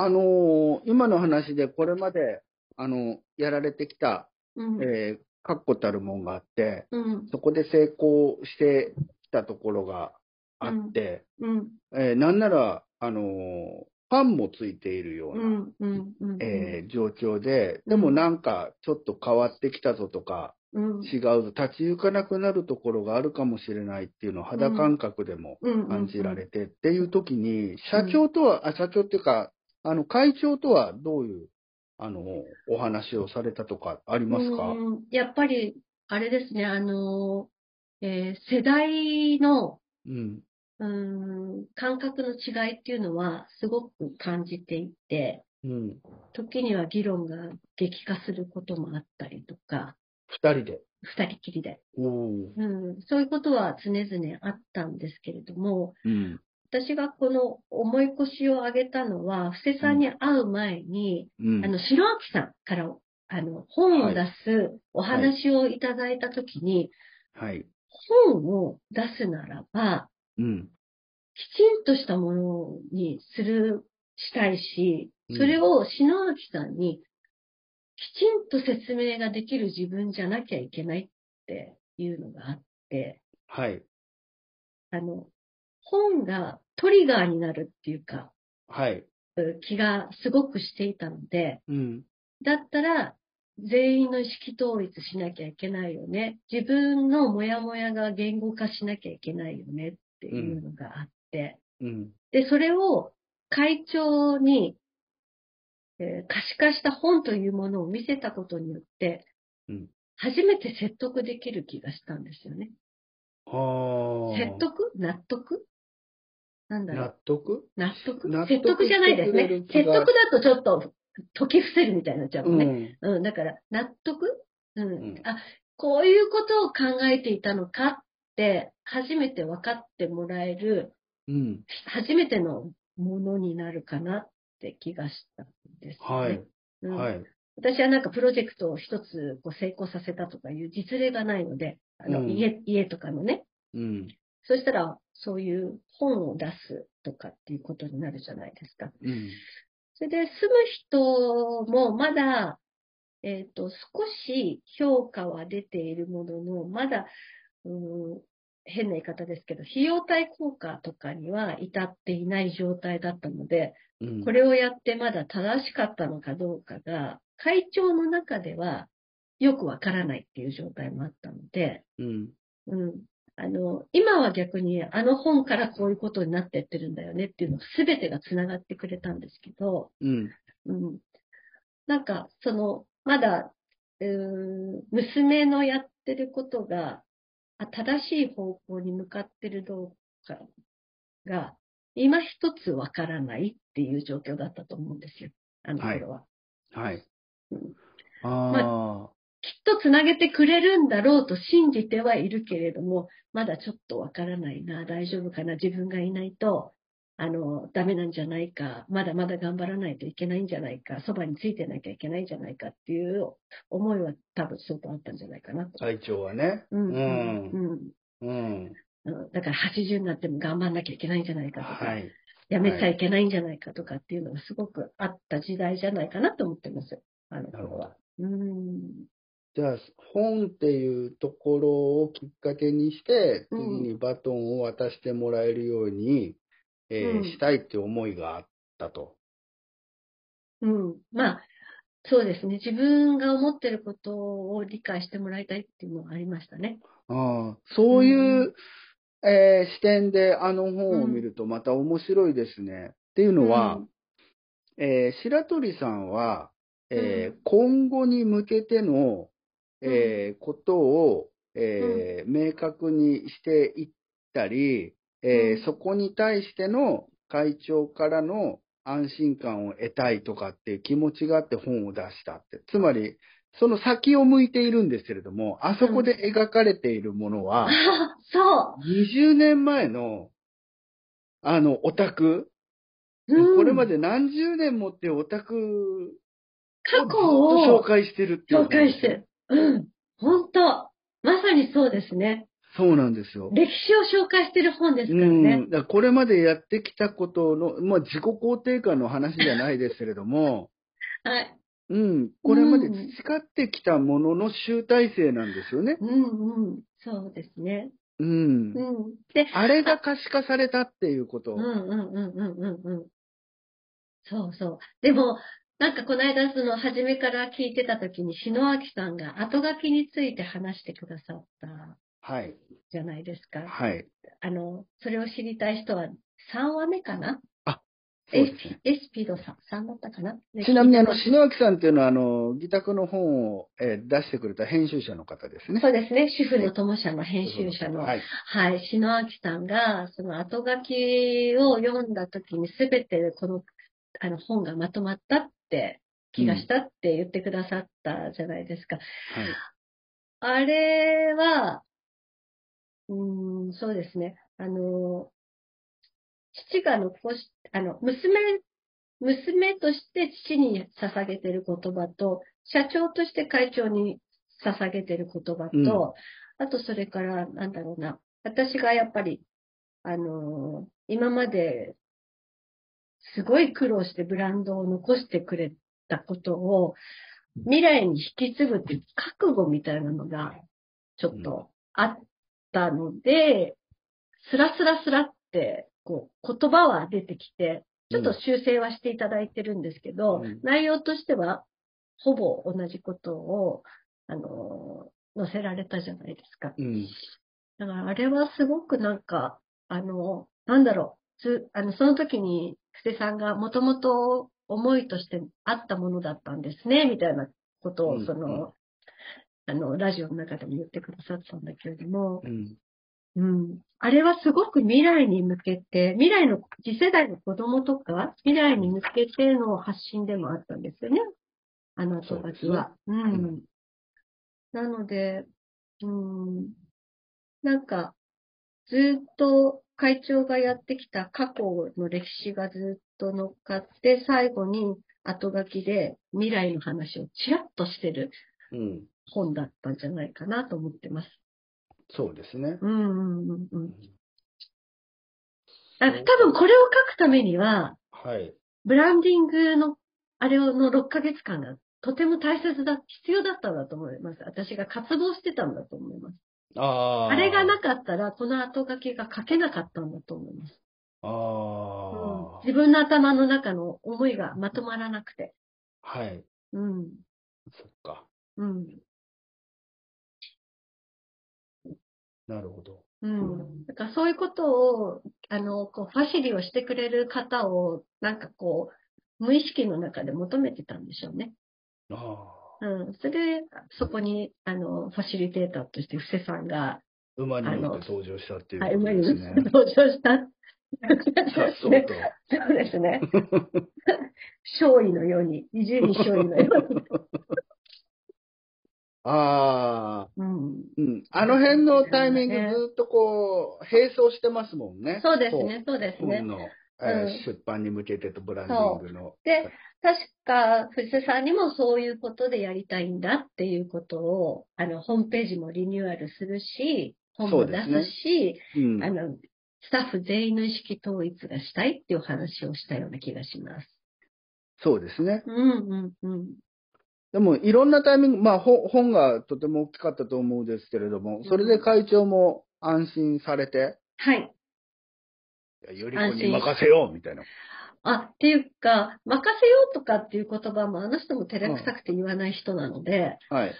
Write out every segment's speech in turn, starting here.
あのー今の話でこれまで、あの、やられてきた、うん。えー、確固たるもんがあって、うん。そこで成功してきたところがあって、うん。えーなんなら、あのーファンもついているような、うん。うん。うん。えー状況で、でもなんかちょっと変わってきたぞとか、うん。違うぞ、立ち行かなくなるところがあるかもしれないっていうのを肌感覚でもうん。感じられてっていう時に、社長とは、あ、社長っていうか、あの、会長とはどういう、あの、お話をされたとかありますか？うんやっぱり、あれですね、あの、えー世代の、うん。うん、感覚の違いっていうのはすごく感じていて、うん。時には議論が激化することもあったりとか、二人で？二人きりで、うん。そういうことは常々あったんですけれども、うん。私がこの思い越しを上げたのは、布施さんに会う前に、うん。あの、白明さんから、あの、本を出すお話をいただいたときに、はい。本を出すならば、うん。きちんとしたものにする、したいしう、んそれを篠明さんにきちんと説明ができる自分じゃなきゃいけないっていうのがあって、はい。あの、本がトリガーになるっていうか、はい。う気がすごくしていたので、うん。だったら、全員の意識統一しなきゃいけないよね。自分のモヤモヤが言語化しなきゃいけないよねっていうのがあって、うん。で、それを会長に、えー可視化した本というものを見せたことによって、うん初めて説得できる気がしたんですよね。はあ。説得？納得？なんだろ納う得？納得？納得説得じゃないですねしてくれる。気が説得だとちょっと解き伏せるみたいになっちゃうもんね。ん。うん、だから、納得？うん。んあ、こういうことを考えていたのかって、初めて分かってもらえる、うん。初めてのものになるかなって気がしたんです、ね。はい。うんはい。私はなんかプロジェクトを一つこう成功させたとかいう実例がないので、あの、うん家、家とかのね。うん。そしたら、そういう本を出すとかっていうことになるじゃないですか。うん。それで住む人もまだ、えっ、と、少し評価は出ているものの、まだ、うん、変な言い方ですけど、費用対効果とかには至っていない状態だったので、うん。これをやってまだ正しかったのかどうかが、会長の中ではよくわからないっていう状態もあったので、うん。うん。あの、今は逆にあの本からこういうことになってってるんだよねっていうのすべてが繋がってくれたんですけど、うん。うん。なんか、その、まだ、うーん、娘のやってることが、あ正しい方向に向かってるどうかが、今一つわからないっていう状況だったと思うんですよ。あの頃は。はいうん。ああ。とつなげてくれるんだろうと信じてはいるけれども、まだちょっとわからないな、大丈夫かな、自分がいないと、あの、ダメなんじゃないか、まだまだ頑張らないといけないんじゃないか、そばについてなきゃいけないんじゃないかっていう思いは多分相当あったんじゃないかなと。会長はね。うん、うん、うん。うん。だから80になっても頑張んなきゃいけないんじゃないかとか、はい。やめちゃいけないんじゃないかとかっていうのがすごくあった時代じゃないかなと思ってます。あの頃は。うん。じゃあ、本っていうところをきっかけにして、うん次にバトンを渡してもらえるように、えーうんしたいって思いがあったと。うん。まあ、そうですね。自分が思ってることを理解してもらいたいっていうのはありましたね。ああそういう、えー視点であの本を見るとまた面白いですね。っていうのは、うんえー白鳥さんは、えー今後に向けての、えーことを、えー明確にしていったり、えーうんそこに対しての会長からの安心感を得たいとかっていう気持ちがあって本を出したって。つまり、その先を向いているんですけれども、あそこで描かれているものは、あ、そう。20年前の、あの、オタク、うんこれまで何十年もってオタク過去をを紹介してるっていう。紹介してる。うん。本当まさにそうですね。そうなんですよ。歴史を紹介してる本ですからうね。ん。だこれまでやってきたことの、まあ自己肯定感の話じゃないですけれども、はい。うん。これまで培ってきたものの集大成なんですよね。うんうん。そうですね。うん。うん。で、あれが可視化されたっていうこと。うんうんうんうんうんうん。そうそう。でも、なんかこの間、その、初めから聞いてた時に、篠明さんが後書きについて話してくださったはい。じゃないですか。はい。あの、それを知りたい人は3話目かな？そうですね。エスピードさん、3だったかな？ちなみに、あの、篠脇さんっていうのは、あの、自宅の本を、えー出してくれた編集者の方ですね。そうですね。主婦の友社の編集者の、はい。はい、篠明さんが、その後書きを読んだ時にすべてこの、あの本がまとまったって、気がしたって言ってくださったじゃないですか。はい。あれは、うーん、そうですね。あの、父が残し、あの、娘、娘として父に捧げてる言葉と、社長として会長に捧げてる言葉と、うんあとそれから、なんだろうな、私がやっぱり、あの、今まで、すごい苦労してブランドを残してくれたことを、未来に引き継ぐっていう覚悟みたいなのが、ちょっとあったので、スラスラスラって、こう、言葉は出てきて、ちょっと修正はしていただいてるんですけど、うん内容としては、ほぼ同じことを、あの、載せられたじゃないですか。うん。だからあれはすごくなんか、あの、なんだろう、つあの、その時に、布施さんがもともと思いとしてあったものだったんですね、みたいなことを、うんその、あの、ラジオの中でも言ってくださったんだけれども、うん。うん。あれはすごく未来に向けて、未来の、次世代の子供とか、未来に向けての発信でもあったんですよね。あの後書きは。うねん。なので、うん。なんか、ずっと会長がやってきた過去の歴史がずっと乗っかって、最後に後書きで未来の話をちらっとしてるうん。本だったんじゃないかなと思ってます。そうですね。うんうんうんうん。あ多分これを書くためには、はい。ブランディングの、あれの6ヶ月間がとても大切だ、必要だったんだと思います。私が渇望してたんだと思います。ああ。あれがなかったら、この後書きが書けなかったんだと思います。あうんあ。自分の頭の中の思いがまとまらなくて。はい。うん。そっか。うん。なるほど。うん。だからそういうことを、あの、こう、ファシリをしてくれる方を、なんかこう、無意識の中で求めてたんでしょうね。ああ。うん。それで、そこに、あの、ファシリテーターとして布施さんが、馬に乗って登場したっていうはい、こと馬にですね。登場した。さっそうねと。そうですね。勝利のように、伊集院勝利のように。ああ。うん。うん。あの辺のタイミングずっとこう、並走してますもんね。そうですね、そうですね本。の、えーうん出版に向けてとブランディングの。で、確か、藤瀬さんにもそういうことでやりたいんだっていうことを、あの、ホームページもリニューアルするし、本も出そうですすし、うん。あの、スタッフ全員の意識統一がしたいっていう話をしたような気がします。そうですね。うんうんうん。でも、いろんなタイミング、まあ、ほ本がとても大きかったと思うんですけれども、それで会長も安心されて、はい。より子に任せようみたいな。あ、っていうか、任せようとかっていう言葉もあの人も照れくさくて言わない人なので、はい。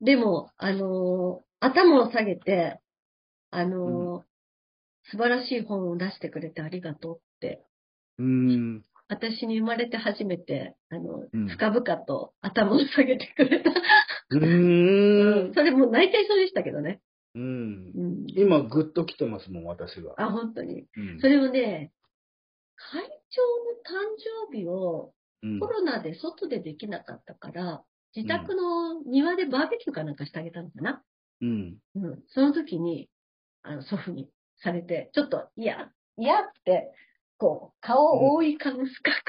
でも、あのー頭を下げて、あのー素晴らしい本を出してくれてありがとうって、うーん。私に生まれて初めて、あの、うん深々と頭を下げてくれた。うー ん。それもう泣いちゃいそうでしたけどね。うん。うん。今、ぐっと来てますもん、私が。あ、本当に。うんそれをね、会長の誕生日をうんコロナで外でできなかったから、自宅の庭でバーベキューかなんかしてあげたのかな。うん。うん。その時に、あの、祖父にされて、ちょっと、いや、いやって、こう、顔を覆い隠す、隠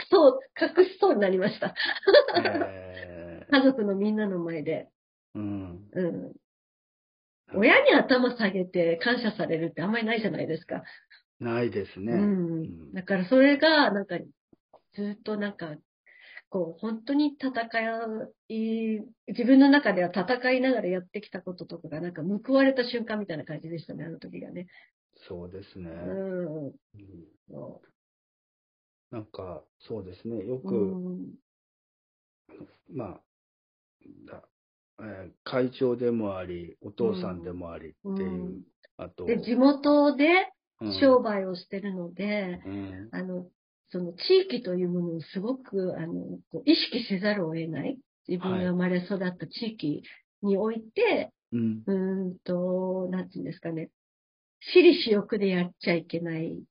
そう、隠しそうになりました。え 家族のみんなの前で。ーうん。うん。親に頭下げて感謝されるってあんまりないじゃないですか。ないですね。うん。だからそれが、なんか、ずっとなんか、こう、本当に戦い、自分の中では戦いながらやってきたこととかが、なんか報われた瞬間みたいな感じでしたね、あの時がね。そうですね。うん。うんそなんか、そうですね。ようく、うん。まあ、だえー会長でもあり、お父さんでもありっていう、うん。あと、で、地元でうん。商売をしてるので、うん。あの、その地域というものをすごく、あの、こう意識せざるを得ない。自分が生まれ育った地域において、うん、うーんと、なんていうんですかね。私利私欲でやっちゃいけないっ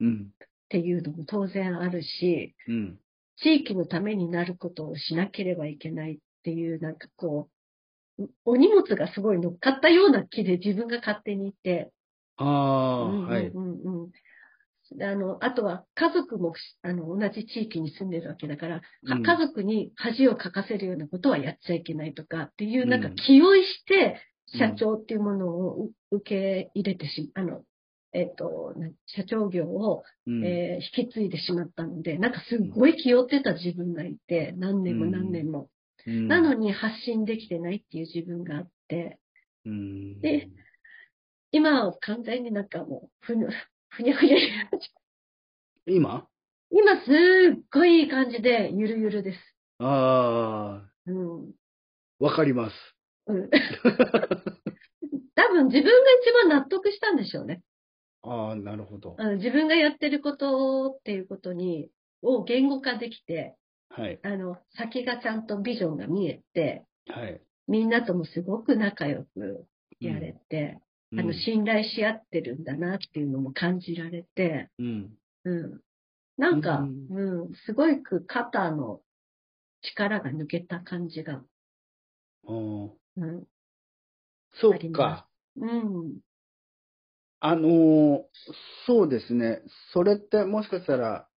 うん、ていうのも当然あるし、うん、地域のためになることをしなければいけないっていう、なんかこう、お荷物がすごい乗っかったような気で自分が勝手にいて、ああ、うんうんはい。あの、あとは家族もあの同じ地域に住んでるわけだから、かうん。家族に恥をかかせるようなことはやっちゃいけないとかっていう、うん。なんか気負いして、社長っていうものをう受け入れてし、あの、えっ、と、な社長業を、うん。えー引き継いでしまったので、なんかすっごい気負ってた自分がいて、何年も何年も。うんなのに発信できてないっていう自分があって、うんで今は完全になんかもう、ふにゃ、ふにゃふにゃになっちゃう今？今すっごいいい感じで、ゆるゆるです。ああ、うん。わかります。うん。多分自分が一番納得したんでしょうね。ああ、なるほど。自分がやってることっていうことに、を言語化できて、はい、あの、先がちゃんとビジョンが見えて、はい。みんなともすごく仲良くやれて、うんあの、信頼し合ってるんだなっていうのも感じられて、うん、うん。なんか、ううん、すごく肩の力が抜けた感じが、うん。そうか。うん。あのーそうですね。それってもしかしたら、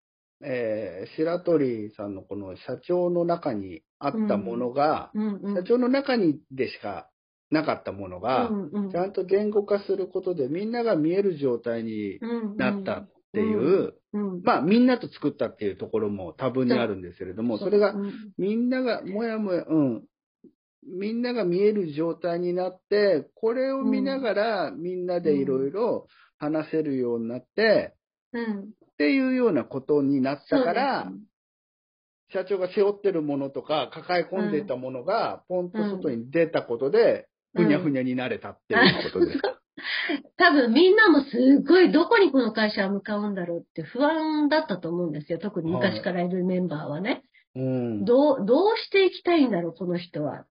えー白鳥さんのこの社長の中にあったものが、うんうん。社長の中にでしかなかったものが、うんうん。ちゃんと言語化することでみんなが見える状態になったっていう、うん、うん。まあみんなと作ったっていうところも多分にあるんですけれども、それがう。ん。みんながもやもや、うん、みんなが見える状態になって、これを見ながらみんなでいろいろ話せるようになって、うん。っていうようなことになったから、そうです社長が背負ってるものとか抱え込んでいたものがポンと外に出たことで、ふにゃふにゃになれたっていうことですか？多分みんなもすごいどこにこの会社は向かうんだろうって不安だったと思うんですよ。特に昔からいるメンバーはね。うん。どう、どうしていきたいんだろう、この人は。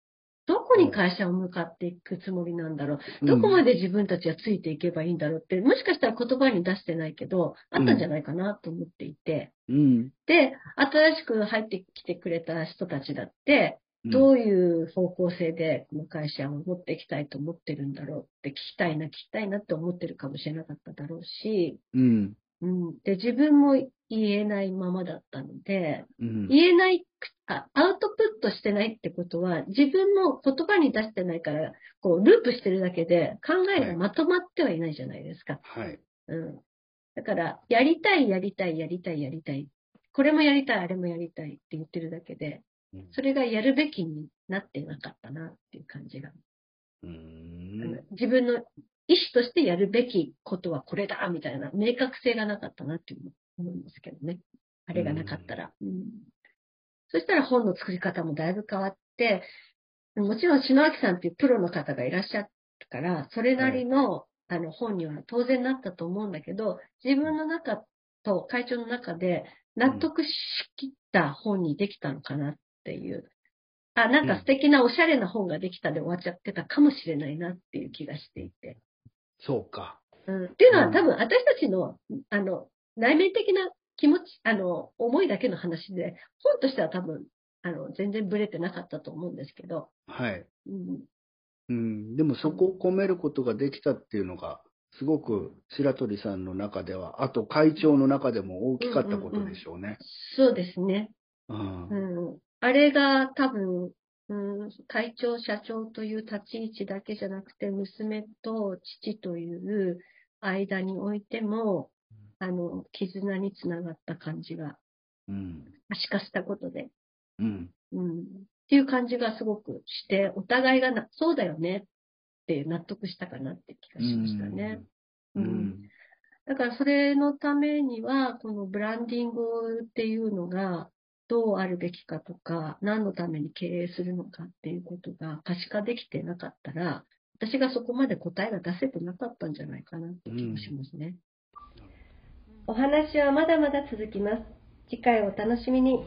どこに会社を向かっていくつもりなんだろう？どこまで自分たちはついていけばいいんだろうって、もしかしたら言葉に出してないけど、あったんじゃないかなと思っていて。うん。で、新しく入ってきてくれた人たちだって、うんどういう方向性でこの会社を持っていきたいと思ってるんだろうって聞きたいな、聞きたいなって思ってるかもしれなかっただろうし、うん。うん。で、自分も言えないままだったので、うん。言えない、あアウトプットしてないってことは、自分も言葉に出してないから、こう、ループしてるだけで、考えがまとまってはいないじゃないですか。はい。うん。だから、やりたい、やりたい、やりたい、やりたい。これもやりたい、あれもやりたいって言ってるだけで、うんそれがやるべきになってなかったなっていう感じが。うん。自分の意思としてやるべきことはこれだみたいな明確性がなかったなっていう思うんですけどね。あれがなかったら。うんそしたら本の作り方もだいぶ変わって、もちろん篠明さんっていうプロの方がいらっしゃったから、それなりの、あの本には当然なったと思うんだけど、自分の中と会長の中で納得しきった本にできたのかなっていう。あ、なんか素敵なおしゃれな本ができたで終わっちゃってたかもしれないなっていう気がしていて。そうか。うん、っていうのはうん多分私たちの、あの、内面的な気持ち、あの、思いだけの話で、本としては多分、あの、全然ブレてなかったと思うんですけど、はい。うん、うん。でもそこを込めることができたっていうのが、すごく白鳥さんの中では、あと会長の中でも大きかったことでしょうね。そうですね。うんうん。あれが多分、うん、会長、社長という立ち位置だけじゃなくて、娘と父という間においても、あの、絆につながった感じが、うん。可視化したことで、うん。うん、っていう感じがすごくして、お互いがな、そうだよねって納得したかなって気がしましたね。ううんん。だからそれのためには、このブランディングっていうのがどうあるべきかとか、何のために経営するのかっていうことが可視化できてなかったら、私がそこまで答えが出せてなかったんじゃないかなって気もしますね。お話はまだまだ続きます。次回お楽しみに。